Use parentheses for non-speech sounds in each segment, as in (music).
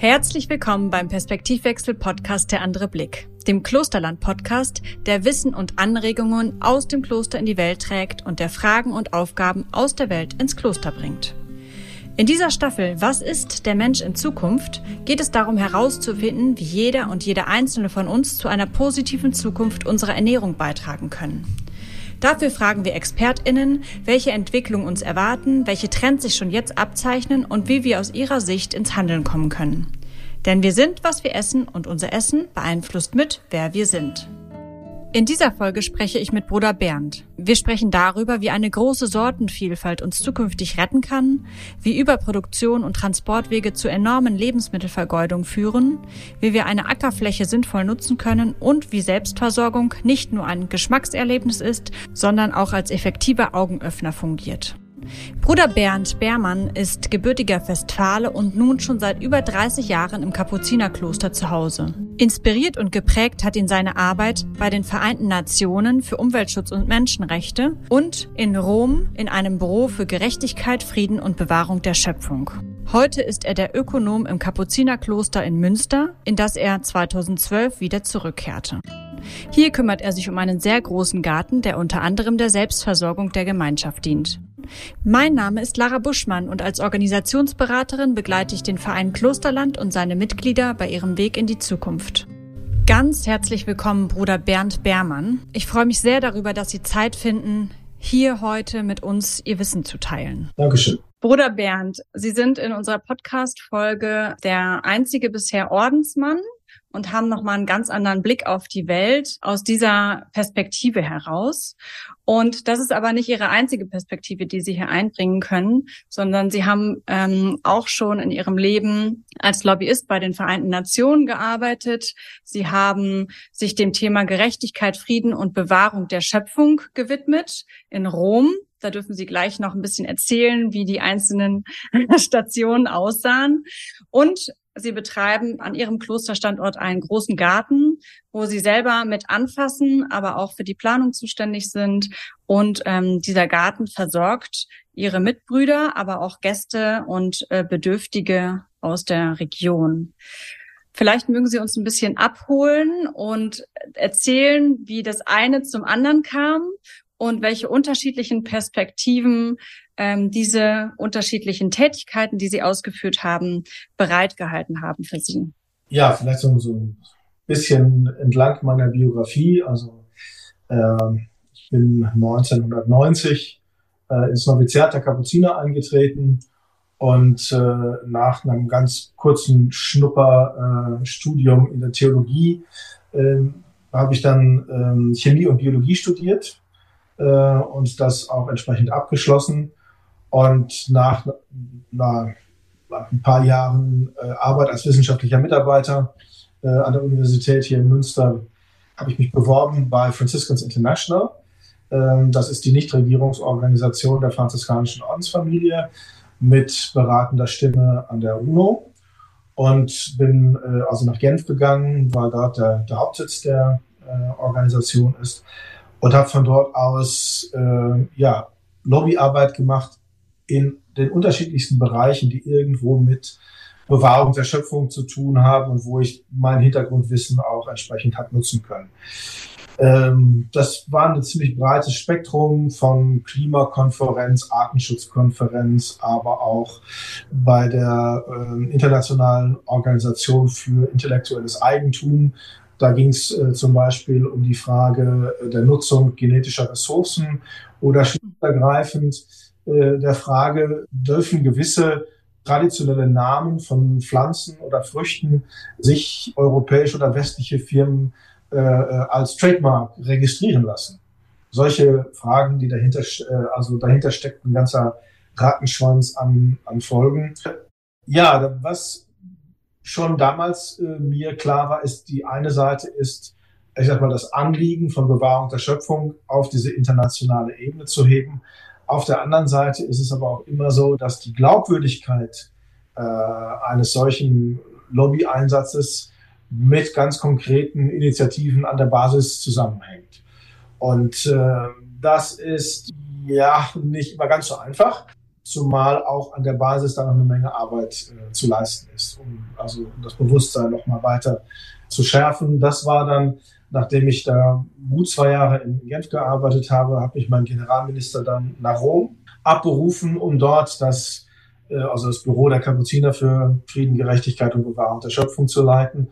Herzlich willkommen beim Perspektivwechsel Podcast Der andere Blick, dem Klosterland Podcast, der Wissen und Anregungen aus dem Kloster in die Welt trägt und der Fragen und Aufgaben aus der Welt ins Kloster bringt. In dieser Staffel Was ist der Mensch in Zukunft geht es darum herauszufinden, wie jeder und jede einzelne von uns zu einer positiven Zukunft unserer Ernährung beitragen können. Dafür fragen wir ExpertInnen, welche Entwicklungen uns erwarten, welche Trends sich schon jetzt abzeichnen und wie wir aus ihrer Sicht ins Handeln kommen können. Denn wir sind, was wir essen und unser Essen beeinflusst mit, wer wir sind. In dieser Folge spreche ich mit Bruder Bernd. Wir sprechen darüber, wie eine große Sortenvielfalt uns zukünftig retten kann, wie Überproduktion und Transportwege zu enormen Lebensmittelvergeudung führen, wie wir eine Ackerfläche sinnvoll nutzen können und wie Selbstversorgung nicht nur ein Geschmackserlebnis ist, sondern auch als effektiver Augenöffner fungiert. Bruder Bernd Beermann ist gebürtiger Westfale und nun schon seit über 30 Jahren im Kapuzinerkloster zu Hause. Inspiriert und geprägt hat ihn seine Arbeit bei den Vereinten Nationen für Umweltschutz und Menschenrechte und in Rom in einem Büro für Gerechtigkeit, Frieden und Bewahrung der Schöpfung. Heute ist er der Ökonom im Kapuzinerkloster in Münster, in das er 2012 wieder zurückkehrte. Hier kümmert er sich um einen sehr großen Garten, der unter anderem der Selbstversorgung der Gemeinschaft dient. Mein Name ist Lara Buschmann und als Organisationsberaterin begleite ich den Verein Klosterland und seine Mitglieder bei ihrem Weg in die Zukunft. Ganz herzlich willkommen, Bruder Bernd Beermann. Ich freue mich sehr darüber, dass Sie Zeit finden, hier heute mit uns Ihr Wissen zu teilen. Dankeschön. Bruder Bernd, Sie sind in unserer Podcast-Folge der einzige bisher Ordensmann und haben nochmal einen ganz anderen Blick auf die Welt aus dieser Perspektive heraus. Und das ist aber nicht ihre einzige Perspektive, die sie hier einbringen können, sondern sie haben ähm, auch schon in ihrem Leben als Lobbyist bei den Vereinten Nationen gearbeitet. Sie haben sich dem Thema Gerechtigkeit, Frieden und Bewahrung der Schöpfung gewidmet in Rom. Da dürfen Sie gleich noch ein bisschen erzählen, wie die einzelnen (laughs) Stationen aussahen. Und Sie betreiben an Ihrem Klosterstandort einen großen Garten, wo Sie selber mit anfassen, aber auch für die Planung zuständig sind. Und ähm, dieser Garten versorgt Ihre Mitbrüder, aber auch Gäste und äh, Bedürftige aus der Region. Vielleicht mögen Sie uns ein bisschen abholen und erzählen, wie das eine zum anderen kam und welche unterschiedlichen Perspektiven ähm, diese unterschiedlichen Tätigkeiten, die Sie ausgeführt haben, bereitgehalten haben für Sie? Ja, vielleicht so, ein bisschen entlang meiner Biografie. Also äh, ich bin 1990 äh, ins Noviziat der Kapuziner eingetreten und äh, nach einem ganz kurzen Schnupperstudium äh, in der Theologie äh, habe ich dann äh, Chemie und Biologie studiert äh, und das auch entsprechend abgeschlossen und nach, nach ein paar Jahren äh, Arbeit als wissenschaftlicher Mitarbeiter äh, an der Universität hier in Münster habe ich mich beworben bei Franciscans International. Ähm, das ist die Nichtregierungsorganisation der franziskanischen Ordensfamilie mit beratender Stimme an der UNO und bin äh, also nach Genf gegangen, weil dort der, der Hauptsitz der äh, Organisation ist und habe von dort aus äh, ja, Lobbyarbeit gemacht in den unterschiedlichsten Bereichen, die irgendwo mit Bewahrung der Schöpfung zu tun haben und wo ich mein Hintergrundwissen auch entsprechend hat nutzen können. Ähm, das war ein ziemlich breites Spektrum von Klimakonferenz, Artenschutzkonferenz, aber auch bei der äh, Internationalen Organisation für intellektuelles Eigentum. Da ging es äh, zum Beispiel um die Frage der Nutzung genetischer Ressourcen oder schlichtergreifend äh, der Frage, dürfen gewisse traditionelle Namen von Pflanzen oder Früchten sich europäische oder westliche Firmen äh, äh als Trademark registrieren lassen. Solche Fragen, die dahinter, äh, also dahinter steckt ein ganzer Rattenschwanz an, an Folgen. Ja, was schon damals äh, mir klar war, ist, die eine Seite ist, ich sag mal, das Anliegen von Bewahrung der Schöpfung auf diese internationale Ebene zu heben. Auf der anderen Seite ist es aber auch immer so, dass die Glaubwürdigkeit äh, eines solchen Lobbyeinsatzes mit ganz konkreten Initiativen an der Basis zusammenhängt. Und äh, das ist ja nicht immer ganz so einfach. zumal auch an der Basis da noch eine Menge Arbeit äh, zu leisten ist, um also um das Bewusstsein noch mal weiter zu schärfen. Das war dann, nachdem ich da gut zwei Jahre in Genf gearbeitet habe, habe ich meinen Generalminister dann nach Rom abberufen, um dort das, äh, also das Büro der Kapuziner für Frieden, Gerechtigkeit und Bewahrung der Schöpfung zu leiten.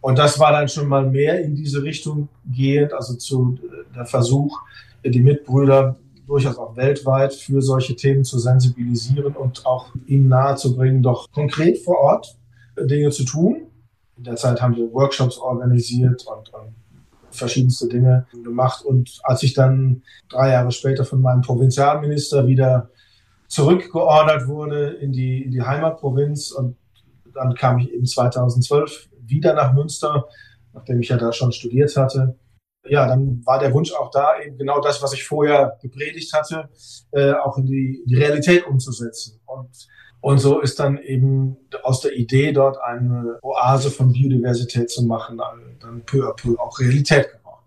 Und das war dann schon mal mehr in diese Richtung gehend, also zu äh, der Versuch, die Mitbrüder durchaus auch weltweit für solche Themen zu sensibilisieren und auch ihnen nahezubringen, doch konkret vor Ort Dinge zu tun. In der Zeit haben wir Workshops organisiert und, und verschiedenste Dinge gemacht. Und als ich dann drei Jahre später von meinem Provinzialminister wieder zurückgeordert wurde in die, in die Heimatprovinz und dann kam ich eben 2012 wieder nach Münster, nachdem ich ja da schon studiert hatte ja, dann war der Wunsch auch da, eben genau das, was ich vorher gepredigt hatte, äh, auch in die, die Realität umzusetzen. Und, und so ist dann eben aus der Idee, dort eine Oase von Biodiversität zu machen, dann peu à peu auch Realität geworden.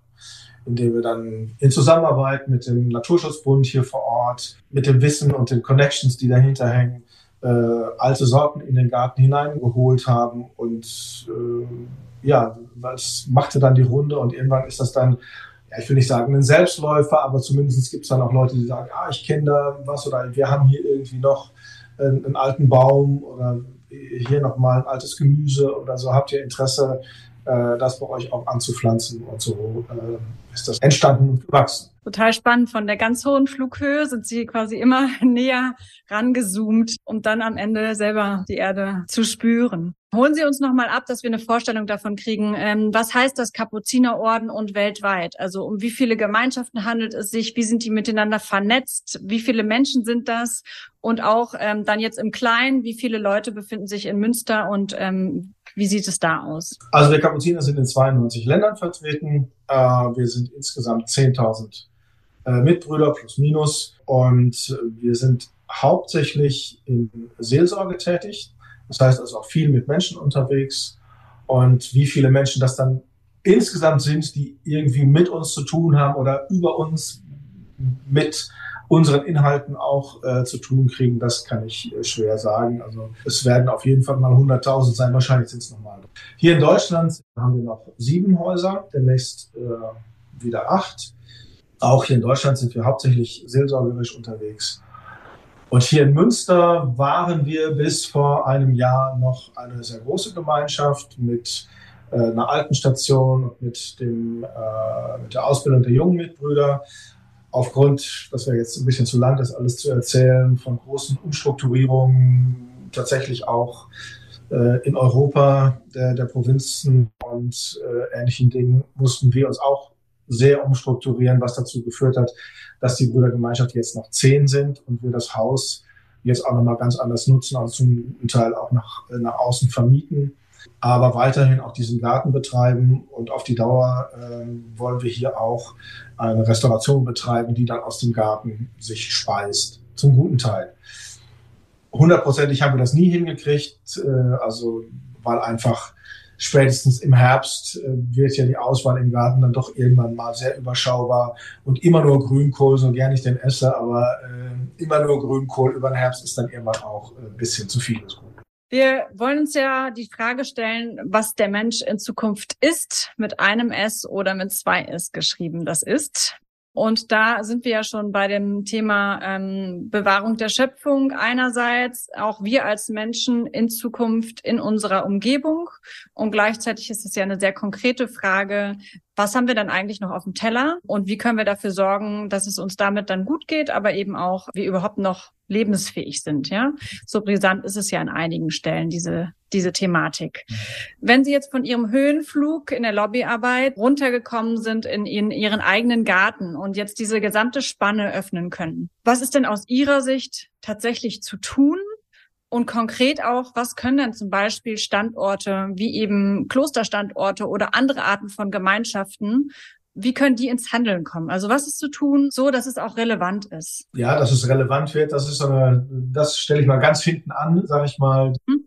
Indem wir dann in Zusammenarbeit mit dem Naturschutzbund hier vor Ort, mit dem Wissen und den Connections, die dahinter hängen, äh, alte Sorten in den Garten hineingeholt haben und äh, ja, das machte dann die Runde und irgendwann ist das dann, ja, ich will nicht sagen ein Selbstläufer, aber zumindest gibt es dann auch Leute, die sagen, ah, ich kenne da was oder wir haben hier irgendwie noch einen, alten Baum oder hier nochmal ein altes Gemüse oder so. Habt ihr Interesse, äh, das bei euch auch anzupflanzen? Und so äh, ist das entstanden und gewachsen. Total spannend. Von der ganz hohen Flughöhe sind sie quasi immer (laughs) näher rangezoomt, um dann am Ende selber die Erde zu spüren. Holen Sie uns nochmal ab, dass wir eine Vorstellung davon kriegen. Ähm, was heißt das Kapuzinerorden und weltweit? Also um wie viele Gemeinschaften handelt es sich? Wie sind die miteinander vernetzt? Wie viele Menschen sind das? Und auch ähm, dann jetzt im Kleinen, wie viele Leute befinden sich in Münster und ähm, wie sieht es da aus? Also wir Kapuziner sind in 92 Ländern vertreten. Äh, wir sind insgesamt 10.000 äh, Mitbrüder plus minus und wir sind hauptsächlich in Seelsorge tätig. Das heißt also auch viel mit Menschen unterwegs. Und wie viele Menschen das dann insgesamt sind, die irgendwie mit uns zu tun haben oder über uns mit unseren Inhalten auch äh, zu tun kriegen, das kann ich äh, schwer sagen. Also es werden auf jeden Fall mal 100.000 sein, wahrscheinlich sind es nochmal. Hier in Deutschland haben wir noch sieben Häuser, demnächst äh, wieder acht. Auch hier in Deutschland sind wir hauptsächlich seelsorgerisch unterwegs. Und hier in Münster waren wir bis vor einem Jahr noch eine sehr große Gemeinschaft mit äh, einer Altenstation und mit, dem, äh, mit der Ausbildung der jungen Mitbrüder. Aufgrund, das wäre jetzt ein bisschen zu lang, das alles zu erzählen, von großen Umstrukturierungen, tatsächlich auch äh, in Europa der, der Provinzen und äh, ähnlichen Dingen, mussten wir uns auch sehr umstrukturieren, was dazu geführt hat, dass die Brüdergemeinschaft jetzt noch zehn sind und wir das Haus jetzt auch nochmal ganz anders nutzen, also zum Teil auch nach, nach außen vermieten, aber weiterhin auch diesen Garten betreiben und auf die Dauer äh, wollen wir hier auch eine Restauration betreiben, die dann aus dem Garten sich speist, zum guten Teil. Hundertprozentig haben wir das nie hingekriegt, äh, also weil einfach spätestens im Herbst äh, wird ja die Auswahl im Garten dann doch irgendwann mal sehr überschaubar und immer nur Grünkohl, so gern ich den esse, aber äh, immer nur Grünkohl über den Herbst ist dann irgendwann auch äh, ein bisschen zu viel des Guten. Wir wollen uns ja die Frage stellen, was der Mensch in Zukunft ist, mit einem S oder mit zwei S geschrieben das ist. Und da sind wir ja schon bei dem Thema ähm, Bewahrung der Schöpfung einerseits, auch wir als Menschen in Zukunft in unserer Umgebung. Und gleichzeitig ist es ja eine sehr konkrete Frage, was haben wir dann eigentlich noch auf dem Teller und wie können wir dafür sorgen, dass es uns damit dann gut geht, aber eben auch, wir überhaupt noch lebensfähig sind, ja. So brisant ist es ja an einigen Stellen, diese, diese Thematik. Wenn Sie jetzt von Ihrem Höhenflug in der Lobbyarbeit runtergekommen sind in, in Ihren eigenen Garten und jetzt diese gesamte Spanne öffnen können, was ist denn aus Ihrer Sicht tatsächlich zu tun, und konkret auch, was können denn zum Beispiel Standorte wie eben Klosterstandorte oder andere Arten von Gemeinschaften, wie können die ins Handeln kommen? Also was ist zu tun, so dass es auch relevant ist? Ja, dass es relevant wird, das ist eine, das stelle ich mal ganz hinten an, sage ich mal. Hm.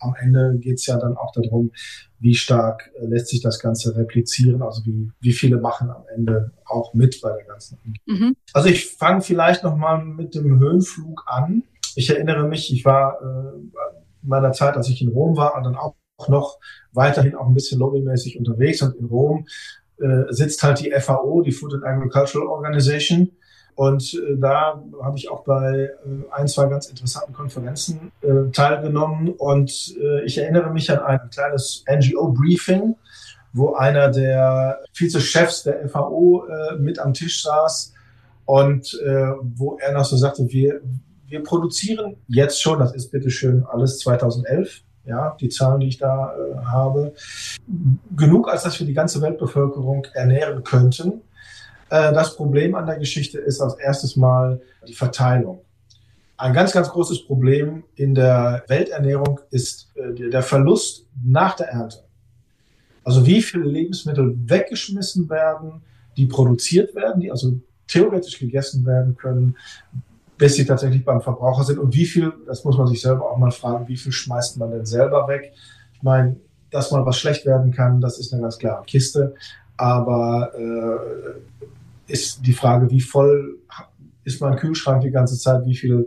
Am Ende geht es ja dann auch darum, wie stark lässt sich das Ganze replizieren, also wie, wie viele machen am Ende auch mit bei der ganzen. Mhm. Also ich fange vielleicht noch mal mit dem Höhenflug an ich erinnere mich, ich war äh, in meiner Zeit, als ich in Rom war, dann auch noch weiterhin auch ein bisschen lobbymäßig unterwegs und in Rom äh, sitzt halt die FAO, die Food and Agricultural Organization. Und äh, da habe ich auch bei äh, ein, zwei ganz interessanten Konferenzen äh, teilgenommen. Und äh, ich erinnere mich an ein kleines NGO-Briefing, wo einer der Vizechefs der FAO äh, mit am Tisch saß und äh, wo er noch so sagte, wir, wir produzieren jetzt schon, das ist bitteschön alles 2011, ja, die Zahlen, die ich da äh, habe, genug, als dass wir die ganze Weltbevölkerung ernähren könnten. Äh, das Problem an der Geschichte ist als erstes mal die Verteilung. Ein ganz, ganz großes Problem in der Welternährung ist äh, der Verlust nach der Ernte. Also wie viele Lebensmittel weggeschmissen werden, die produziert werden, die also theoretisch gegessen werden können, bis sie tatsächlich beim Verbraucher sind. Und wie viel, das muss man sich selber auch mal fragen, wie viel schmeißt man denn selber weg? Ich meine, dass mal was schlecht werden kann, das ist eine ganz klare Kiste. Aber äh, ist die Frage, wie voll ist mein Kühlschrank die ganze Zeit, wie viel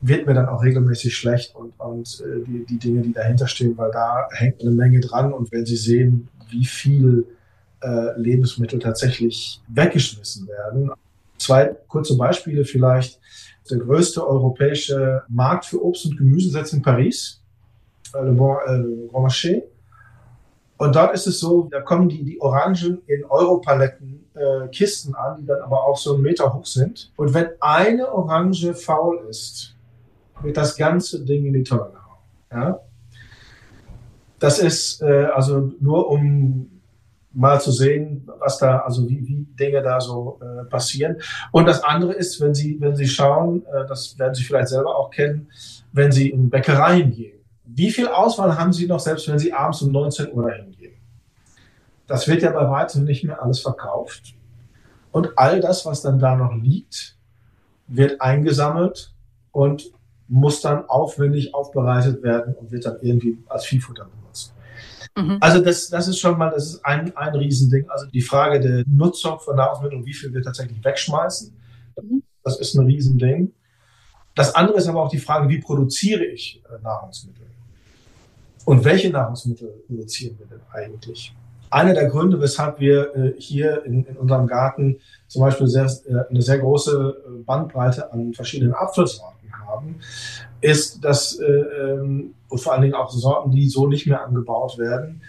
wird mir dann auch regelmäßig schlecht und, und äh, die, die Dinge, die dahinter stehen, weil da hängt eine Menge dran. Und wenn Sie sehen, wie viel äh, Lebensmittel tatsächlich weggeschmissen werden, zwei kurze Beispiele vielleicht der größte europäische Markt für Obst und Gemüse sitzt in Paris, äh, Le Bon, äh, Grand Marché. Und dort ist es so, da kommen die, die Orangen in Europaletten äh, Kisten an, die dann aber auch so einen Meter hoch sind. Und wenn eine Orange faul ist, wird das ganze Ding in die Tonne gehauen. Ja? Das ist äh, also nur um mal zu sehen, was da, also wie, wie Dinge da so äh, passieren. Und das andere ist, wenn Sie, wenn Sie schauen, äh, das werden Sie vielleicht selber auch kennen, wenn Sie in Bäckereien gehen. Wie viel Auswahl haben Sie noch, selbst wenn Sie abends um 19 Uhr dahin gehen? Das wird ja bei weitem nicht mehr alles verkauft. Und all das, was dann da noch liegt, wird eingesammelt und muss dann aufwendig aufbereitet werden und wird dann irgendwie als Viehfutter benutzt. Mhm. Also das, das ist schon mal, das ist ein, ein Riesending. Also die Frage der Nutzung von Nahrungsmitteln und wie viel wir tatsächlich wegschmeißen, mhm. das ist ein Riesending. Das andere ist aber auch die Frage, wie produziere ich äh, Nahrungsmittel? Und welche Nahrungsmittel produzieren wir denn eigentlich? Einer der Gründe, weshalb wir äh, hier in, in unserem Garten zum Beispiel sehr, äh, eine sehr große Bandbreite an verschiedenen Apfelsorten haben, ist, dass, äh, ähm, und vor allen Dingen auch Sorten, die so nicht mehr angebaut werden,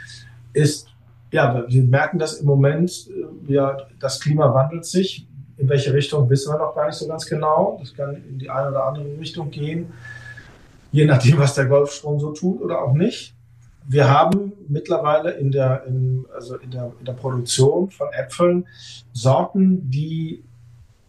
ist, ja, wir merken das im Moment, äh, ja, das Klima wandelt sich. In welche Richtung wissen wir noch gar nicht so ganz genau. Das kann in die eine oder andere Richtung gehen, je nachdem, was der Golfstrom so tut oder auch nicht. Wir haben mittlerweile in der, in, also in der, in der Produktion von Äpfeln Sorten, die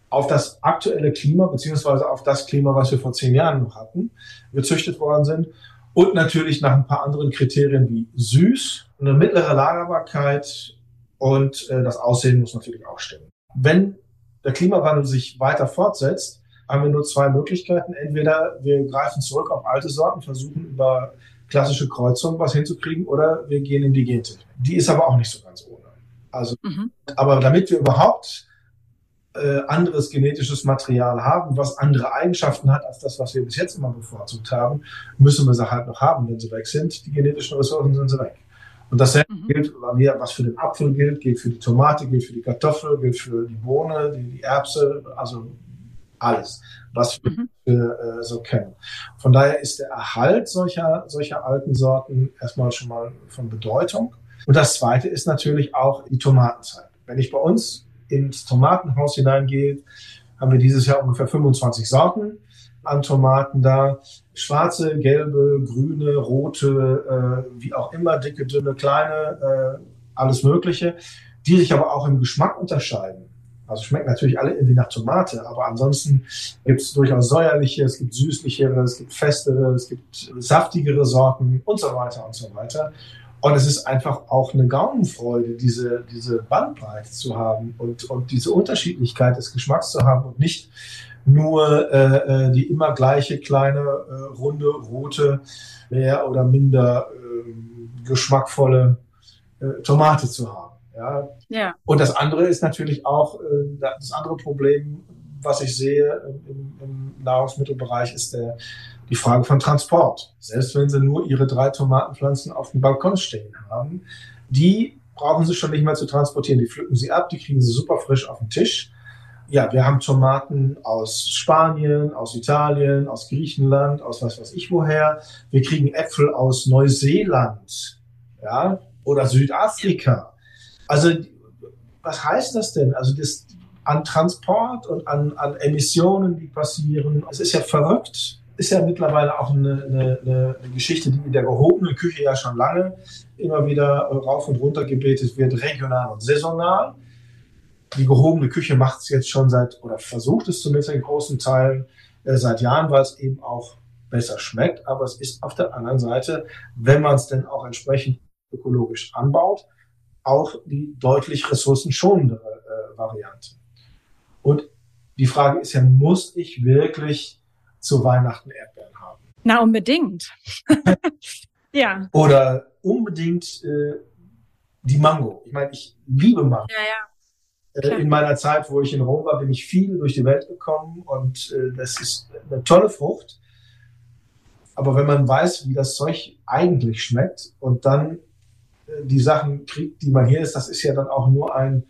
auf das aktuelle Klima beziehungsweise auf das Klima, was wir vor zehn Jahren noch hatten, gezüchtet worden sind. Und natürlich nach ein paar anderen Kriterien wie süß, eine mittlere Lagerbarkeit und äh, das Aussehen muss natürlich auch stimmen. Wenn der Klimawandel sich weiter fortsetzt, haben wir nur zwei Möglichkeiten. Entweder wir greifen zurück auf alte Sorten, versuchen über klassische Kreuzungen was hinzukriegen, oder wir gehen in die Gentechnik. Die ist aber auch nicht so ganz ohne. Also, mhm. aber damit wir überhaupt äh, anderes genetisches Material haben, was andere Eigenschaften hat als das, was wir bis jetzt immer bevorzugt haben, müssen wir sie halt noch haben, wenn sie weg sind. Die genetischen Ressourcen sind sie weg. Und dasselbe mhm. gilt, was für den Apfel gilt, gilt für die Tomate, gilt für die Kartoffel, gilt für die Bohne, die, die Erbse, also alles, was wir mhm. äh, so kennen. Von daher ist der Erhalt solcher, solcher alten Sorten erstmal schon mal von Bedeutung. Und das Zweite ist natürlich auch die Tomatenzeit. Wenn ich bei uns ins Tomatenhaus hineingeht, haben wir dieses Jahr ungefähr 25 Sorten an Tomaten da. Schwarze, gelbe, grüne, rote, äh, wie auch immer, dicke, dünne, kleine, äh, alles Mögliche, die sich aber auch im Geschmack unterscheiden. Also schmecken natürlich alle irgendwie nach Tomate, aber ansonsten gibt es durchaus säuerliche, es gibt süßlichere, es gibt festere, es gibt saftigere Sorten und so weiter und so weiter. Und es ist einfach auch eine Gaumenfreude, diese, diese Bandbreite zu haben und, und diese Unterschiedlichkeit des Geschmacks zu haben und nicht nur äh, äh die immer gleiche kleine, äh, runde, rote, mehr oder minder äh, geschmackvolle äh, Tomate zu haben. Ja? ja. Und das andere ist natürlich auch, äh, das andere Problem, was ich sehe im, im Nahrungsmittelbereich, ist der, die Frage von Transport. Selbst wenn Sie nur Ihre drei Tomatenpflanzen auf dem Balkon stehen haben, die brauchen Sie schon nicht mehr zu transportieren. Die pflücken Sie ab, die kriegen Sie super frisch auf den Tisch. Ja, wir haben Tomaten aus Spanien, aus Italien, aus Griechenland, aus was weiß ich woher. Wir kriegen Äpfel aus Neuseeland, ja, oder Südafrika. Also, was heißt das denn? Also, das, an Transport und an, an Emissionen, die passieren, es ist ja verrückt ist ja mittlerweile auch eine, eine, eine, Geschichte, die in der gehobenen Küche ja schon lange immer wieder rauf und runter gebetet wird, regional und saisonal. Die gehobene Küche macht es jetzt schon seit, oder versucht es zumindest in großen Teilen äh, seit Jahren, weil es eben auch besser schmeckt. Aber es ist auf der anderen Seite, wenn man es denn auch entsprechend ökologisch anbaut, auch die deutlich ressourcenschonendere äh, Variante. Und die Frage ist ja, muss ich wirklich zu Weihnachten Erdbeeren haben. Na, unbedingt. (laughs) ja. Oder unbedingt äh, die Mango. Ich meine, ich liebe Mango. Ja, ja. Äh, in meiner Zeit, wo ich in Rom war, bin ich viel durch die Welt gekommen und äh, das ist eine tolle Frucht. Aber wenn man weiß, wie das Zeug eigentlich schmeckt und dann äh, die Sachen kriegt, die man hier ist, das ist ja dann auch nur ein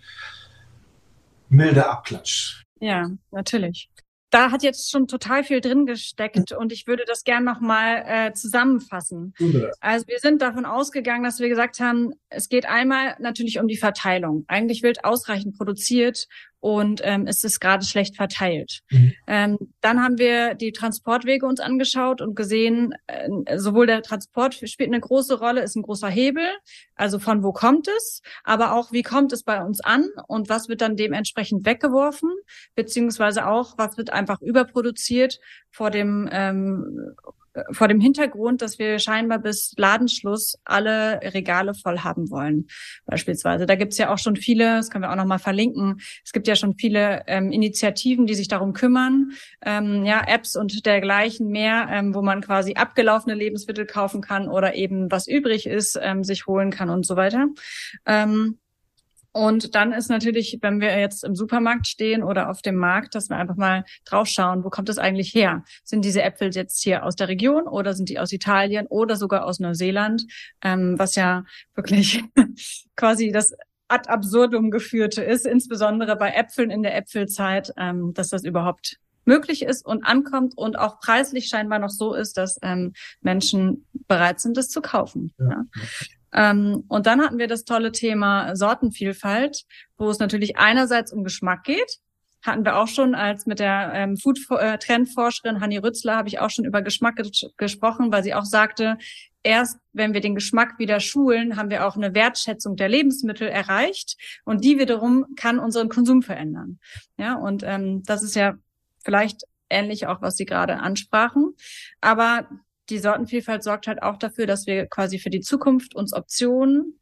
milder Abklatsch. Ja, natürlich da hat jetzt schon total viel drin gesteckt und ich würde das gern nochmal äh, zusammenfassen. Also wir sind davon ausgegangen, dass wir gesagt haben, es geht einmal natürlich um die Verteilung. Eigentlich wird ausreichend produziert und ähm, es ist gerade schlecht verteilt. Mhm. Ähm, dann haben wir die Transportwege uns angeschaut und gesehen, äh, sowohl der Transport spielt eine große Rolle, ist ein großer Hebel, also von wo kommt es, aber auch wie kommt es bei uns an und was wird dann dementsprechend weggeworfen, beziehungsweise auch, was wird einfach überproduziert vor dem ähm, vor dem Hintergrund, dass wir scheinbar bis Ladenschluss alle Regale voll haben wollen, beispielsweise. Da gibt's ja auch schon viele, das können wir auch nochmal verlinken, es gibt ja schon viele ähm, Initiativen, die sich darum kümmern, ähm, ja, Apps und dergleichen mehr, ähm, wo man quasi abgelaufene Lebensmittel kaufen kann oder eben was übrig ist, ähm, sich holen kann und so weiter. Ähm, und dann ist natürlich, wenn wir jetzt im Supermarkt stehen oder auf dem Markt, dass wir einfach mal draufschauen, wo kommt das eigentlich her? Sind diese Äpfel jetzt hier aus der Region oder sind die aus Italien oder sogar aus Neuseeland? Ähm, was ja wirklich (laughs) quasi das ad absurdum geführte ist, insbesondere bei Äpfeln in der Äpfelzeit, ähm, dass das überhaupt möglich ist und ankommt und auch preislich scheinbar noch so ist, dass ähm, Menschen bereit sind, das zu kaufen. Ja. Ja. Ähm, und dann hatten wir das tolle Thema Sortenvielfalt, wo es natürlich einerseits um Geschmack geht. Hatten wir auch schon als mit der ähm, Food-Trendforscherin Hanni Rützler habe ich auch schon über Geschmack ges gesprochen, weil sie auch sagte, erst wenn wir den Geschmack wieder schulen, haben wir auch eine Wertschätzung der Lebensmittel erreicht und die wiederum kann unseren Konsum verändern. Ja, und ähm, das ist ja vielleicht ähnlich auch, was Sie gerade ansprachen. Aber die Sortenvielfalt sorgt halt auch dafür, dass wir quasi für die Zukunft uns Optionen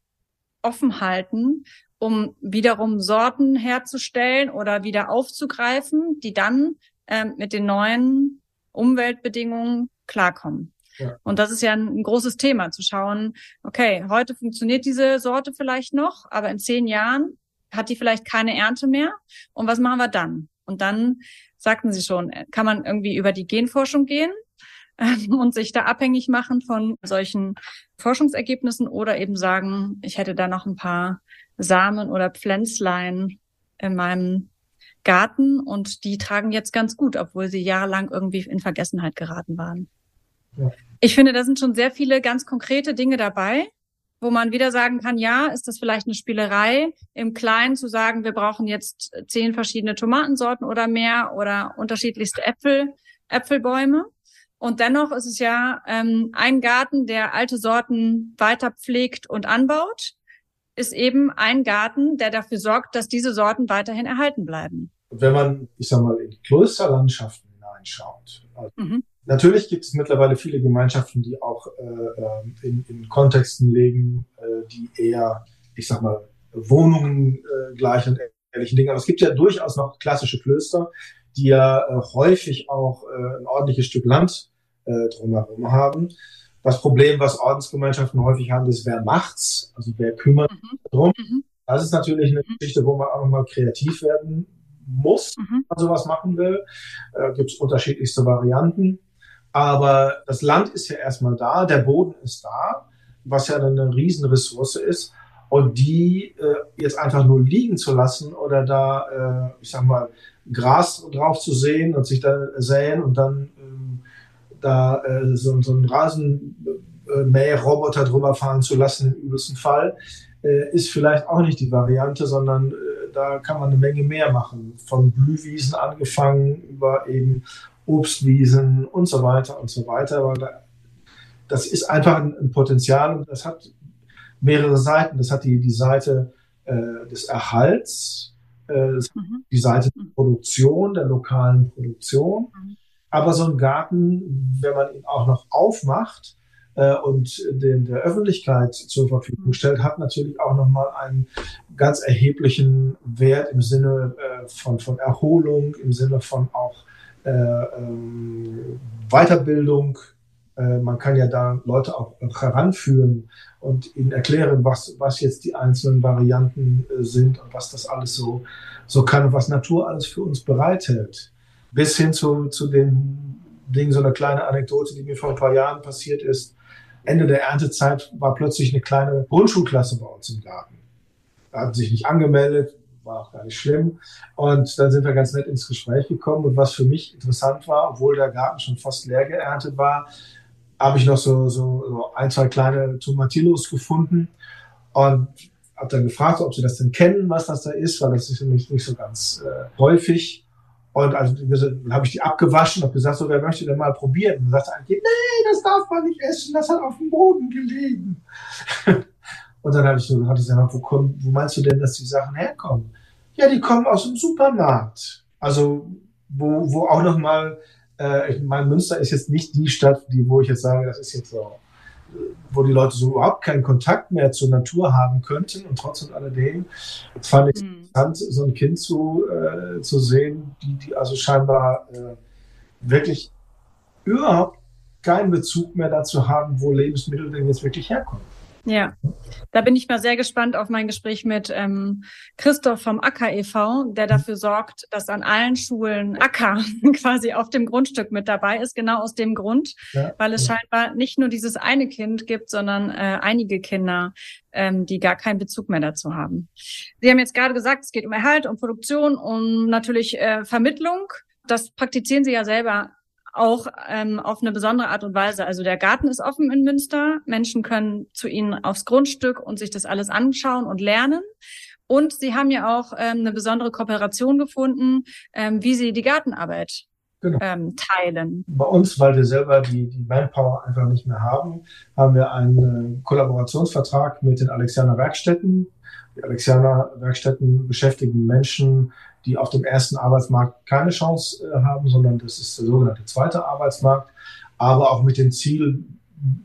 offen halten, um wiederum Sorten herzustellen oder wieder aufzugreifen, die dann ähm, mit den neuen Umweltbedingungen klarkommen. Ja. Und das ist ja ein, ein, großes Thema, zu schauen, okay, heute funktioniert diese Sorte vielleicht noch, aber in zehn Jahren hat die vielleicht keine Ernte mehr. Und was machen wir dann? Und dann, sagten Sie schon, kann man irgendwie über die Genforschung gehen (laughs) und sich da abhängig machen von solchen Forschungsergebnissen oder eben sagen, ich hätte da noch ein paar Samen oder Pflänzlein in meinem Garten und die tragen jetzt ganz gut, obwohl sie jahrelang irgendwie in Vergessenheit geraten waren. Ja. Ich finde, da sind schon sehr viele ganz konkrete Dinge dabei, wo man wieder sagen kann, ja, ist das vielleicht eine Spielerei im Kleinen zu sagen, wir brauchen jetzt zehn verschiedene Tomatensorten oder mehr oder unterschiedlichste Äpfel, Äpfelbäume. Und dennoch ist es ja ähm, ein Garten, der alte Sorten weiter pflegt und anbaut, ist eben ein Garten, der dafür sorgt, dass diese Sorten weiterhin erhalten bleiben. Und wenn man, ich sag mal, in die Klosterlandschaften hineinschaut, also mhm. natürlich gibt es mittlerweile viele Gemeinschaften, die auch äh, ähm, in, in Kontexten leben, äh, die eher, ich sag mal, Wohnungen äh, gleich und ähnlichen Dingen. Aber es gibt ja durchaus noch klassische Klöster, die ja äh, häufig auch äh, ein ordentliches Stück Land äh, drumherum haben. Das Problem, was Ordensgemeinschaften häufig haben, ist, wer macht's? Also wer kümmert mhm. darum? Mhm. Das ist natürlich eine mhm. Geschichte, wo man auch nochmal kreativ werden muss, mhm. wenn man sowas machen will. Äh, Gibt es unterschiedlichste Varianten. Aber das Land ist ja erstmal da, der Boden ist da, was ja eine Riesenressource ist. Und die äh, jetzt einfach nur liegen zu lassen oder da, äh, ich sag mal, Gras drauf zu sehen und sich da säen und dann ähm, da äh, so, so einen Rasenmäherroboter drüber fahren zu lassen im übelsten Fall, äh, ist vielleicht auch nicht die Variante, sondern äh, da kann man eine Menge mehr machen. Von Blühwiesen angefangen über eben Obstwiesen und so weiter und so weiter. Weil da, das ist einfach ein, ein, Potenzial und das hat mehrere Seiten. Das hat die, die Seite äh, des Erhalts, äh, mhm. die Seite der Produktion, der lokalen Produktion. Mhm. Aber so ein Garten, wenn man ihn auch noch aufmacht, äh, und den, der Öffentlichkeit zur Verfügung stellt, hat natürlich auch nochmal einen ganz erheblichen Wert im Sinne äh, von, von Erholung, im Sinne von auch äh, ähm, Weiterbildung. Äh, man kann ja da Leute auch heranführen und ihnen erklären, was, was jetzt die einzelnen Varianten äh, sind und was das alles so, so kann und was Natur alles für uns bereithält. Bis hin zu, zu den Dingen, so eine kleine Anekdote, die mir vor ein paar Jahren passiert ist. Ende der Erntezeit war plötzlich eine kleine Grundschulklasse bei uns im Garten. Da hatten sich nicht angemeldet, war auch gar nicht schlimm. Und dann sind wir ganz nett ins Gespräch gekommen. Und was für mich interessant war, obwohl der Garten schon fast leer geerntet war, habe ich noch so, so, so ein, zwei kleine Tomatillos gefunden und habe dann gefragt, ob sie das denn kennen, was das da ist, weil das ist nämlich nicht so ganz äh, häufig. Und also dann habe ich die abgewaschen und gesagt, so, wer möchte denn mal probieren? Und dann sagte ein nee, das darf man nicht essen, das hat auf dem Boden gelegen. (laughs) und dann habe ich so gesagt, wo, kommen, wo meinst du denn, dass die Sachen herkommen? Ja, die kommen aus dem Supermarkt. Also, wo, wo auch nochmal, äh, ich meine, Münster ist jetzt nicht die Stadt, die, wo ich jetzt sage, das ist jetzt so wo die Leute so überhaupt keinen Kontakt mehr zur Natur haben könnten. Und trotzdem alledem fand ich mhm. interessant, so ein Kind zu, äh, zu sehen, die, die also scheinbar äh, wirklich überhaupt keinen Bezug mehr dazu haben, wo Lebensmittel denn jetzt wirklich herkommen. Ja, da bin ich mal sehr gespannt auf mein Gespräch mit ähm, Christoph vom Acker e.V., der dafür sorgt, dass an allen Schulen Acker (laughs) quasi auf dem Grundstück mit dabei ist, genau aus dem Grund, ja. weil es scheinbar nicht nur dieses eine Kind gibt, sondern äh, einige Kinder, ähm, die gar keinen Bezug mehr dazu haben. Sie haben jetzt gerade gesagt, es geht um Erhalt, um Produktion, um natürlich äh, Vermittlung. Das praktizieren Sie ja selber auch ähm, auf eine besondere Art und Weise. Also der Garten ist offen in Münster. Menschen können zu ihnen aufs Grundstück und sich das alles anschauen und lernen. Und sie haben ja auch ähm, eine besondere Kooperation gefunden, ähm, wie sie die Gartenarbeit genau. ähm, teilen. Bei uns, weil wir selber die, die Manpower einfach nicht mehr haben, haben wir einen äh, Kollaborationsvertrag mit den Alexianer Werkstätten. Die Alexianer Werkstätten beschäftigen Menschen die auf dem ersten Arbeitsmarkt keine Chance äh, haben, sondern das ist der sogenannte zweite Arbeitsmarkt, aber auch mit dem Ziel,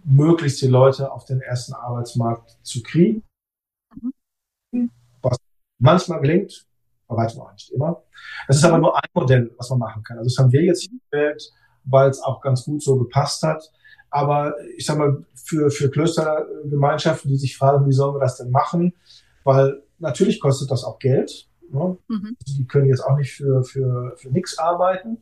möglichst die Leute auf den ersten Arbeitsmarkt zu kriegen. Mhm. Was manchmal gelingt, aber weiß man auch nicht immer. Das ist aber nur ein Modell, was man machen kann. Also das haben wir jetzt gewählt, weil es auch ganz gut so gepasst hat. Aber ich sag mal, für, für Klöstergemeinschaften, die sich fragen, wie sollen wir das denn machen? Weil natürlich kostet das auch Geld. Ne? Mhm. Die können jetzt auch nicht für, für, für nichts arbeiten.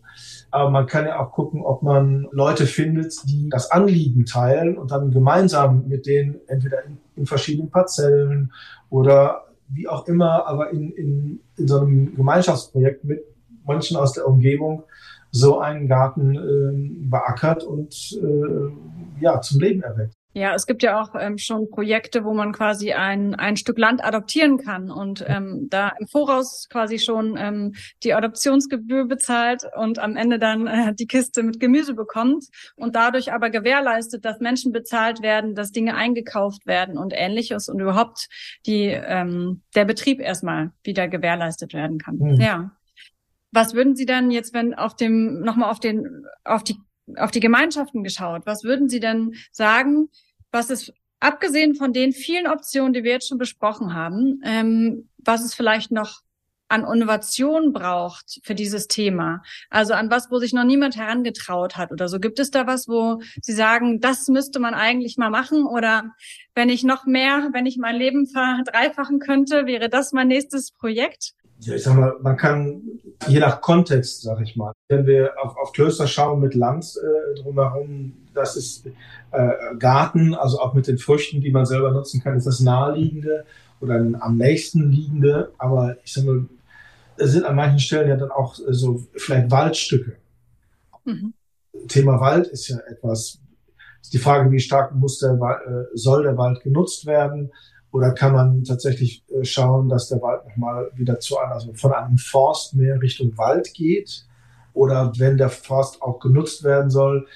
Aber man kann ja auch gucken, ob man Leute findet, die das Anliegen teilen und dann gemeinsam mit denen entweder in, in verschiedenen Parzellen oder wie auch immer, aber in, in, in so einem Gemeinschaftsprojekt mit Menschen aus der Umgebung so einen Garten äh, beackert und äh, ja zum Leben erweckt. Ja, es gibt ja auch ähm, schon Projekte, wo man quasi ein, ein Stück Land adoptieren kann und ähm, da im Voraus quasi schon ähm, die Adoptionsgebühr bezahlt und am Ende dann äh, die Kiste mit Gemüse bekommt und dadurch aber gewährleistet, dass Menschen bezahlt werden, dass Dinge eingekauft werden und ähnliches und überhaupt die ähm, der Betrieb erstmal wieder gewährleistet werden kann. Mhm. Ja. Was würden Sie dann jetzt, wenn auf dem nochmal auf den auf die auf die Gemeinschaften geschaut. Was würden Sie denn sagen, was es abgesehen von den vielen Optionen, die wir jetzt schon besprochen haben, ähm, was es vielleicht noch an Innovation braucht für dieses Thema? Also an was, wo sich noch niemand herangetraut hat oder so. Gibt es da was, wo Sie sagen, das müsste man eigentlich mal machen? Oder wenn ich noch mehr, wenn ich mein Leben verdreifachen könnte, wäre das mein nächstes Projekt? Ja, ich sag mal, man kann je nach Kontext, sag ich mal, wenn wir auf, auf Klöster schauen mit Land äh, drumherum, das ist äh, Garten, also auch mit den Früchten, die man selber nutzen kann, ist das naheliegende oder am nächsten liegende. Aber ich sag mal, es sind an manchen Stellen ja dann auch so vielleicht Waldstücke. Mhm. Thema Wald ist ja etwas, ist die Frage, wie stark muss der, äh, soll der Wald genutzt werden? Oder kann man tatsächlich äh, schauen, dass der Wald nochmal wieder zu einem, also von einem Forst mehr Richtung Wald geht? Oder wenn der Forst auch genutzt werden soll,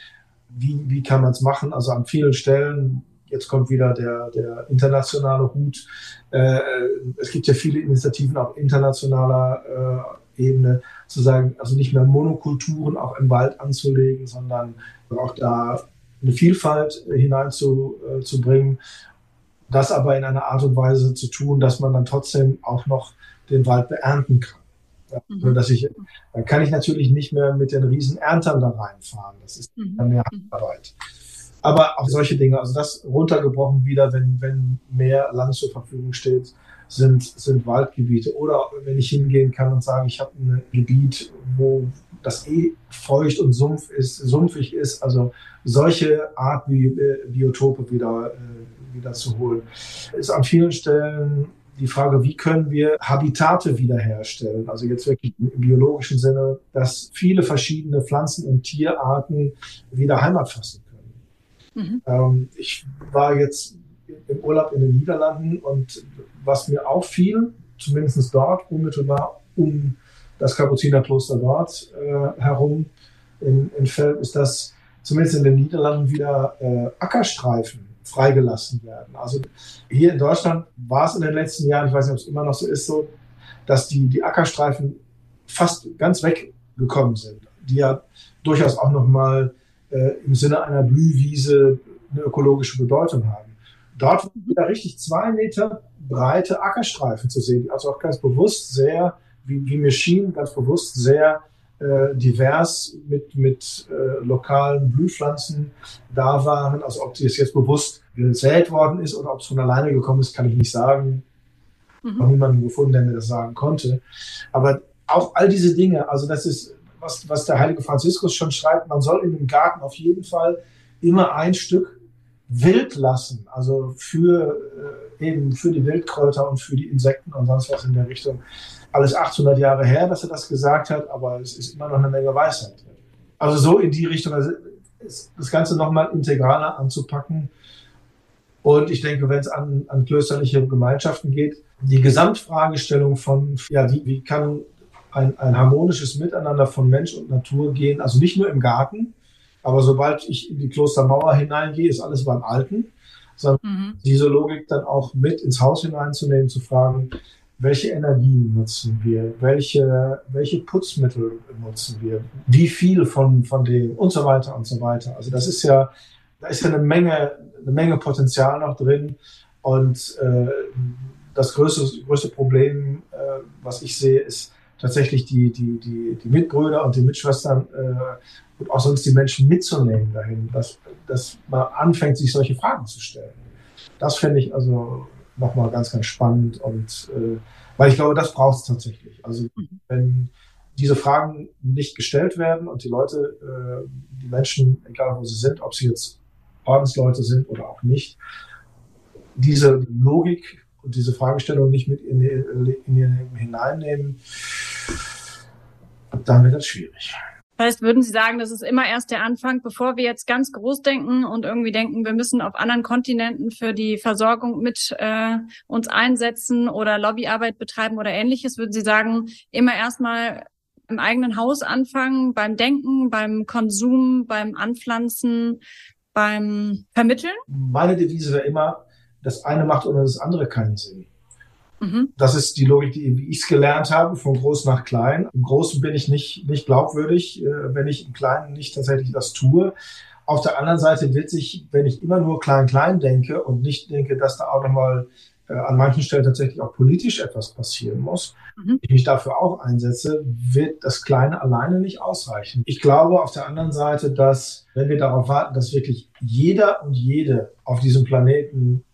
wie, wie kann man es machen? Also an vielen Stellen, jetzt kommt wieder der, der internationale Hut. Äh, es gibt ja viele Initiativen auf internationaler äh, Ebene, zu sagen, also nicht mehr Monokulturen auch im Wald anzulegen, sondern auch da eine Vielfalt hineinzubringen. Das aber in einer Art und Weise zu tun, dass man dann trotzdem auch noch den Wald beernten kann. Mhm. dass ich, dann kann ich natürlich nicht mehr mit den riesen Erntern da reinfahren. Das ist mhm. dann mehr mhm. Arbeit. Aber auch solche Dinge, also das runtergebrochen wieder, wenn, wenn mehr Land zur Verfügung steht, sind, sind Waldgebiete. Oder wenn ich hingehen kann und sagen, ich habe ein Gebiet, wo das eh feucht und sumpf ist, sumpfig ist, also solche Art Biotope wieder, äh, wieder zu holen. Ist an vielen Stellen die Frage, wie können wir Habitate wiederherstellen? Also jetzt wirklich im biologischen Sinne, dass viele verschiedene Pflanzen- und Tierarten wieder Heimat fassen können. Mhm. Ähm, ich war jetzt im Urlaub in den Niederlanden und was mir auffiel, zumindest dort unmittelbar um das Kapuzinerkloster dort äh, herum in, in Velp, ist, dass zumindest in den Niederlanden wieder äh, Ackerstreifen freigelassen werden. Also hier in Deutschland war es in den letzten Jahren, ich weiß nicht, ob es immer noch so ist, so, dass die, die Ackerstreifen fast ganz weggekommen sind, die ja durchaus auch nochmal äh, im Sinne einer Blühwiese eine ökologische Bedeutung haben. Dort wieder richtig zwei Meter breite Ackerstreifen zu sehen, die also auch ganz bewusst sehr, wie, wie mir schien, ganz bewusst sehr äh, divers mit, mit äh, lokalen Blühpflanzen da waren. Also ob es jetzt bewusst gesät worden ist oder ob es von alleine gekommen ist, kann ich nicht sagen. Mhm. Noch niemanden gefunden, der mir das sagen konnte. Aber auch all diese Dinge, also das ist, was, was der heilige Franziskus schon schreibt, man soll in dem Garten auf jeden Fall immer ein Stück wild lassen, also für äh, eben für die Wildkräuter und für die Insekten und sonst was in der Richtung. Alles 800 Jahre her, dass er das gesagt hat, aber es ist immer noch eine Menge Weisheit. Also so in die Richtung, also das Ganze nochmal integraler anzupacken. Und ich denke, wenn es an, an klösterliche Gemeinschaften geht, die Gesamtfragestellung von, ja, wie, wie kann ein, ein harmonisches Miteinander von Mensch und Natur gehen, also nicht nur im Garten, aber sobald ich in die Klostermauer hineingehe, ist alles beim Alten. Sondern mhm. diese Logik dann auch mit ins Haus hineinzunehmen, zu fragen, welche Energien nutzen wir, welche, welche Putzmittel nutzen wir, wie viel von, von dem und so weiter und so weiter. Also das ist ja, da ist ja eine Menge, eine Menge Potenzial noch drin. Und äh, das größte, größte Problem, äh, was ich sehe, ist tatsächlich die, die, die, die Mitbrüder und die Mitschwestern äh, und auch sonst die Menschen mitzunehmen dahin, dass, dass man anfängt, sich solche Fragen zu stellen. Das fände ich also nochmal ganz, ganz spannend und äh, weil ich glaube, das braucht es tatsächlich. Also mhm. wenn diese Fragen nicht gestellt werden und die Leute, äh, die Menschen, egal wo sie sind, ob sie jetzt Ordensleute sind oder auch nicht, diese Logik und diese Fragestellung nicht mit in, in ihr hineinnehmen, dann wird das schwierig. Das heißt, würden Sie sagen, das ist immer erst der Anfang, bevor wir jetzt ganz groß denken und irgendwie denken, wir müssen auf anderen Kontinenten für die Versorgung mit äh, uns einsetzen oder Lobbyarbeit betreiben oder ähnliches, würden Sie sagen, immer erstmal im eigenen Haus anfangen, beim Denken, beim Konsum, beim Anpflanzen, beim Vermitteln? Meine Devise wäre immer, das eine macht ohne das andere keinen Sinn. Mhm. Das ist die Logik, die, wie ich es gelernt habe, von groß nach klein. Im Großen bin ich nicht, nicht glaubwürdig, äh, wenn ich im Kleinen nicht tatsächlich das tue. Auf der anderen Seite wird sich, wenn ich immer nur klein, klein denke und nicht denke, dass da auch nochmal äh, an manchen Stellen tatsächlich auch politisch etwas passieren muss, mhm. ich mich dafür auch einsetze, wird das Kleine alleine nicht ausreichen. Ich glaube auf der anderen Seite, dass wenn wir darauf warten, dass wirklich jeder und jede auf diesem Planeten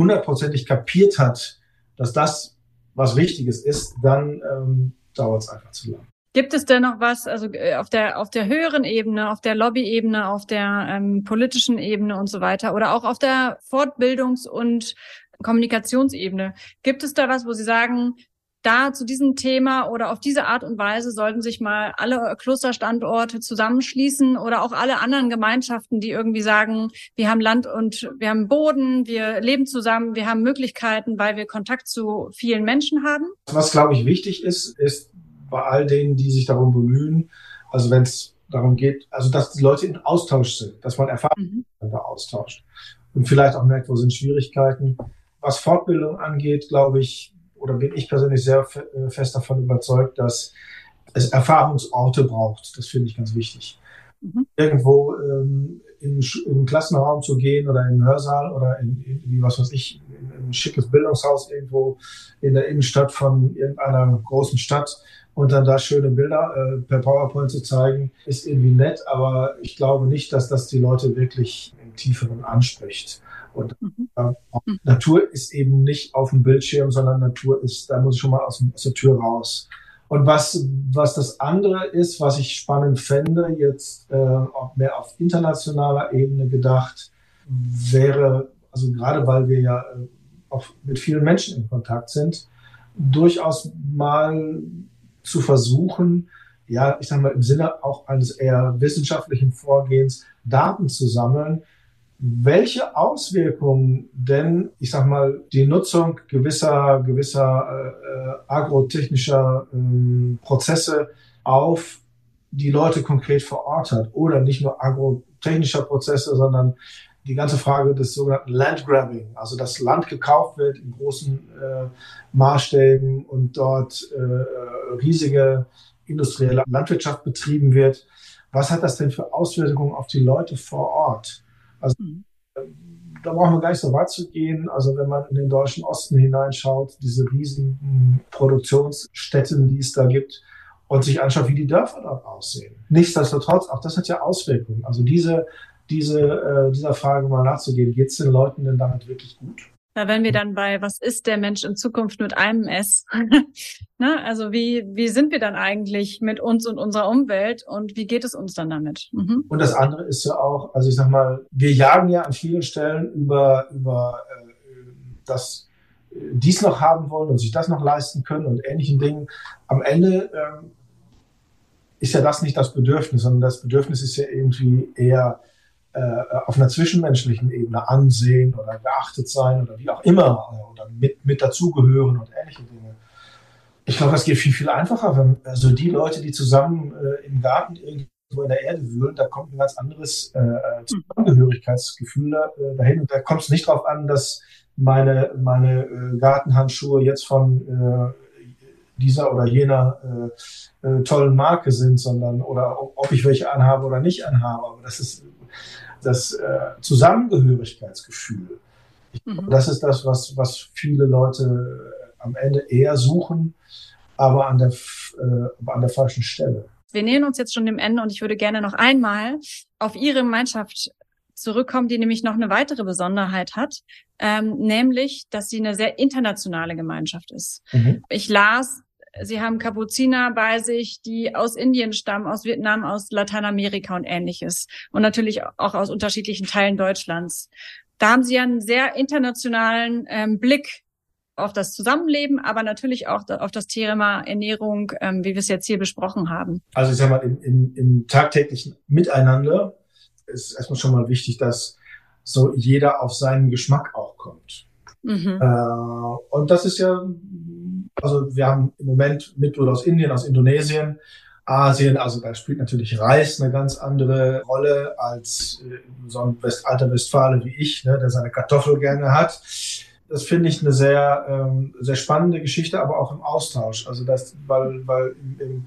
hundertprozentig kapiert hat, dass das, was Wichtiges ist, dann ähm, dauert es einfach zu lang. Gibt es denn noch was, also äh, auf der auf der höheren Ebene, auf der Lobbyebene, auf der ähm, politischen Ebene und so weiter oder auch auf der Fortbildungs- und Kommunikationsebene, gibt es da was, wo Sie sagen, da zu diesem Thema oder auf diese Art und Weise sollten sich mal alle Klosterstandorte zusammenschließen oder auch alle anderen Gemeinschaften, die irgendwie sagen, wir haben Land und wir haben Boden, wir leben zusammen, wir haben Möglichkeiten, weil wir Kontakt zu vielen Menschen haben? Was, glaube ich, wichtig ist, ist bei all denen, die sich darum bemühen, also wenn es darum geht, also dass die Leute in Austausch sind, dass man Erfahrungen mhm. austauscht und vielleicht auch merkt, wo sind Schwierigkeiten. Was Fortbildung angeht, glaube ich, oder bin ich persönlich sehr äh, fest davon überzeugt, dass es Erfahrungsorte braucht. Das finde ich ganz wichtig. Mhm. Irgendwo ähm, in, in Klassenraum zu gehen oder in Hörsaal oder in, in wie was weiß ich, in ein schickes Bildungshaus irgendwo in der Innenstadt von irgendeiner großen Stadt und dann da schöne Bilder äh, per PowerPoint zu zeigen, ist irgendwie nett, aber ich glaube nicht, dass das die Leute wirklich im Tieferen anspricht. Und mhm. äh, Natur ist eben nicht auf dem Bildschirm, sondern Natur ist, da muss ich schon mal aus, aus der Tür raus. Und was, was das andere ist, was ich spannend fände, jetzt äh, auch mehr auf internationaler Ebene gedacht, wäre, also gerade weil wir ja äh, auch mit vielen Menschen in Kontakt sind, durchaus mal zu versuchen, ja, ich sage mal im Sinne auch eines eher wissenschaftlichen Vorgehens, Daten zu sammeln, welche Auswirkungen denn, ich sag mal, die Nutzung gewisser, gewisser äh, agrotechnischer äh, Prozesse auf die Leute konkret vor Ort hat. Oder nicht nur agrotechnischer Prozesse, sondern die ganze Frage des sogenannten Landgrabbing, also dass Land gekauft wird in großen äh, Maßstäben und dort äh, riesige industrielle Landwirtschaft betrieben wird. Was hat das denn für Auswirkungen auf die Leute vor Ort? Also mhm. da brauchen wir gar nicht so weit zu gehen. Also wenn man in den deutschen Osten hineinschaut, diese riesigen Produktionsstätten, die es da gibt, und sich anschaut, wie die Dörfer dort aussehen. Nichtsdestotrotz, auch das hat ja Auswirkungen. Also diese, diese, äh, dieser Frage mal nachzugehen, geht es den Leuten denn damit wirklich gut? Da wären wir dann bei, was ist der Mensch in Zukunft mit einem S? (laughs) ne? Also wie, wie sind wir dann eigentlich mit uns und unserer Umwelt und wie geht es uns dann damit? Mhm. Und das andere ist ja auch, also ich sag mal, wir jagen ja an vielen Stellen über, über äh, das äh, dies noch haben wollen und sich das noch leisten können und ähnlichen Dingen. Am Ende ähm, ist ja das nicht das Bedürfnis, sondern das Bedürfnis ist ja irgendwie eher äh, auf einer zwischenmenschlichen Ebene ansehen oder geachtet sein oder wie auch immer äh, oder mit, mit dazugehören und ähnliche Dinge. Ich glaube, das geht viel, viel einfacher, wenn also die Leute, die zusammen äh, im Garten irgendwo in der Erde wühlen, da kommt ein ganz anderes äh, Zusammengehörigkeitsgefühl äh, dahin. Und da kommt es nicht darauf an, dass meine, meine äh, Gartenhandschuhe jetzt von äh, dieser oder jener äh, äh, tollen Marke sind, sondern oder ob ich welche anhabe oder nicht anhabe. Aber das ist das äh, Zusammengehörigkeitsgefühl. Mhm. Das ist das, was, was viele Leute am Ende eher suchen, aber an der, äh, an der falschen Stelle. Wir nähern uns jetzt schon dem Ende und ich würde gerne noch einmal auf Ihre Gemeinschaft zurückkommen, die nämlich noch eine weitere Besonderheit hat, ähm, nämlich, dass sie eine sehr internationale Gemeinschaft ist. Mhm. Ich las Sie haben Kapuziner bei sich, die aus Indien stammen, aus Vietnam, aus Lateinamerika und ähnliches. Und natürlich auch aus unterschiedlichen Teilen Deutschlands. Da haben Sie einen sehr internationalen ähm, Blick auf das Zusammenleben, aber natürlich auch auf das Thema Ernährung, ähm, wie wir es jetzt hier besprochen haben. Also ich sag mal, im, im, im tagtäglichen Miteinander ist erstmal schon mal wichtig, dass so jeder auf seinen Geschmack auch kommt. Mhm. Äh, und das ist ja also wir haben im Moment Mitbürger aus Indien, aus Indonesien, Asien, also da spielt natürlich Reis eine ganz andere Rolle als äh, so ein West, alter Westfale wie ich, ne, der seine Kartoffel gerne hat. Das finde ich eine sehr, ähm, sehr spannende Geschichte, aber auch im Austausch. Also das, weil, weil im, im,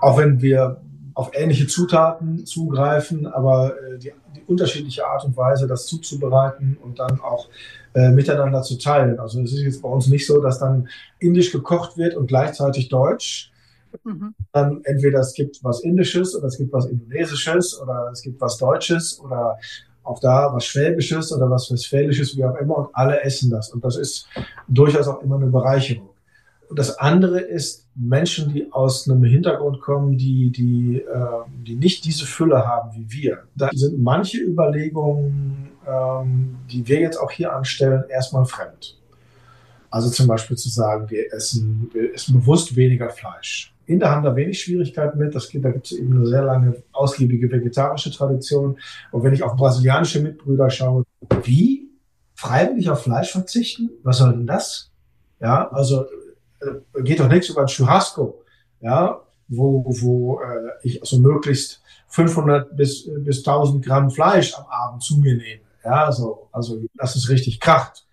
auch wenn wir auf ähnliche Zutaten zugreifen, aber äh, die, die unterschiedliche Art und Weise, das zuzubereiten und dann auch äh, miteinander zu teilen. Also es ist jetzt bei uns nicht so, dass dann indisch gekocht wird und gleichzeitig deutsch. Mhm. Dann entweder es gibt was Indisches oder es gibt was Indonesisches oder es gibt was Deutsches oder auch da was Schwäbisches oder was Westfälisches, wie auch immer, und alle essen das. Und das ist durchaus auch immer eine Bereicherung. das andere ist Menschen, die aus einem Hintergrund kommen, die, die, äh, die nicht diese Fülle haben wie wir. Da sind manche Überlegungen, ähm, die wir jetzt auch hier anstellen, erstmal fremd. Also zum Beispiel zu sagen, wir essen, wir essen bewusst weniger Fleisch. Inder haben da wenig Schwierigkeiten mit. Das, da gibt es eben eine sehr lange, ausgiebige vegetarische Tradition. Und wenn ich auf brasilianische Mitbrüder schaue, wie freiwillig auf Fleisch verzichten? Was soll denn das? Ja, also äh, geht doch nichts über ein Churrasco, ja, wo, wo äh, ich also möglichst 500 bis, bis 1000 Gramm Fleisch am Abend zu mir nehme. Ja, so, also, dass es richtig kracht.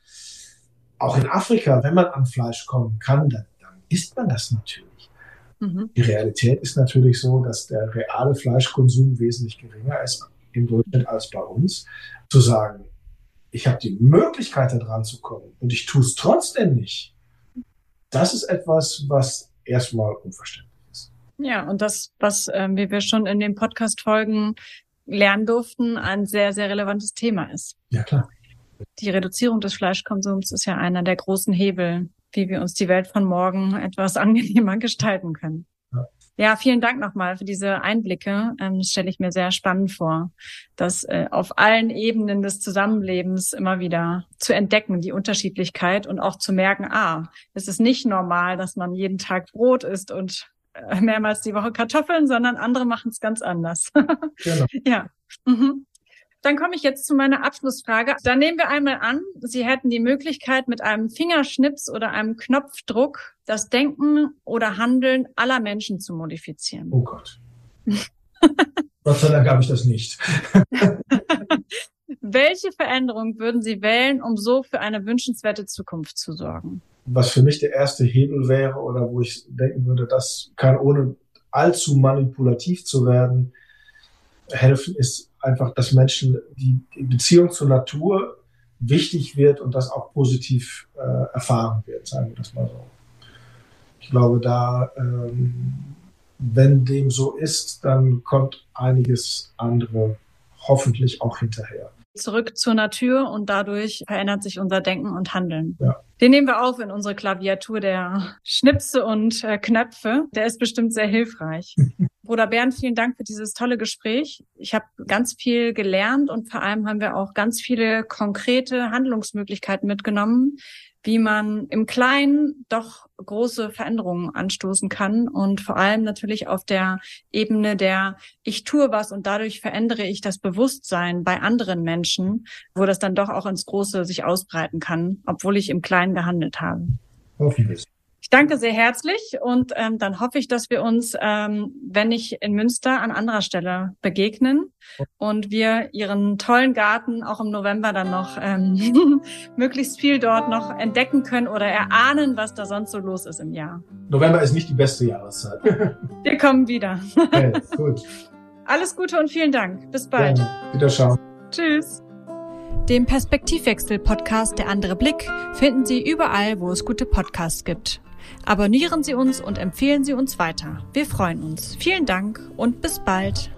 Auch in Afrika, wenn man an Fleisch kommen kann, dann, dann isst man das natürlich. Mhm. Die Realität ist natürlich so, dass der reale Fleischkonsum wesentlich geringer ist im Durchschnitt als bei uns. Zu sagen, ich habe die Möglichkeit, da dran zu kommen und ich tue es trotzdem nicht, das ist etwas, was erstmal unverständlich ist. Ja, und das, was, äh, wir schon in den Podcast-Folgen lernen durften, ein sehr, sehr relevantes Thema ist. Ja, klar. Die Reduzierung des Fleischkonsums ist ja einer der großen Hebel, wie wir uns die Welt von morgen etwas (laughs) angenehmer gestalten können. Ja, vielen Dank nochmal für diese Einblicke. Ähm, das stelle ich mir sehr spannend vor, das äh, auf allen Ebenen des Zusammenlebens immer wieder zu entdecken, die Unterschiedlichkeit und auch zu merken, ah, es ist nicht normal, dass man jeden Tag Brot isst und mehrmals die Woche Kartoffeln, sondern andere machen es ganz anders. (laughs) genau. Ja. Mhm. Dann komme ich jetzt zu meiner Abschlussfrage. Da nehmen wir einmal an, Sie hätten die Möglichkeit, mit einem Fingerschnips oder einem Knopfdruck das Denken oder Handeln aller Menschen zu modifizieren. Oh Gott. (laughs) Gott sei Dank habe ich das nicht. (laughs) Welche Veränderung würden Sie wählen, um so für eine wünschenswerte Zukunft zu sorgen? Was für mich der erste Hebel wäre oder wo ich denken würde, das kann ohne allzu manipulativ zu werden, helfen, ist einfach, dass Menschen die, Beziehung zur Natur wichtig wird und das auch positiv äh, erfahren wird, sagen wir das mal so. Ich glaube, da, ähm, wenn dem so ist, dann kommt einiges andere hoffentlich auch hinterher zurück zur Natur und dadurch verändert sich unser Denken und Handeln. Ja. Den nehmen wir auf in unsere Klaviatur der Schnipse und äh, Knöpfe. Der ist bestimmt sehr hilfreich. (laughs) Bruder Bernd, vielen Dank für dieses tolle Gespräch. Ich habe ganz viel gelernt und vor allem haben wir auch ganz viele konkrete Handlungsmöglichkeiten mitgenommen, wie man im Kleinen doch große Veränderungen anstoßen kann und vor allem natürlich auf der Ebene der ich tue was und dadurch verändere ich das Bewusstsein bei anderen Menschen, wo das dann doch auch ins Große sich ausbreiten kann, obwohl ich im Kleinen gehandelt habe. Hoffentlich. Ich danke sehr herzlich und ähm, dann hoffe ich, dass wir uns, ähm, wenn nicht in Münster, an anderer Stelle begegnen und wir Ihren tollen Garten auch im November dann noch ähm, (laughs) möglichst viel dort noch entdecken können oder erahnen, was da sonst so los ist im Jahr. November ist nicht die beste Jahreszeit. (laughs) wir kommen wieder. Okay, (laughs) gut. Alles Gute und vielen Dank. Bis bald. Wiederschauen. Tschüss. Den Perspektivwechsel-Podcast Der andere Blick finden Sie überall, wo es gute Podcasts gibt. Abonnieren Sie uns und empfehlen Sie uns weiter. Wir freuen uns. Vielen Dank und bis bald.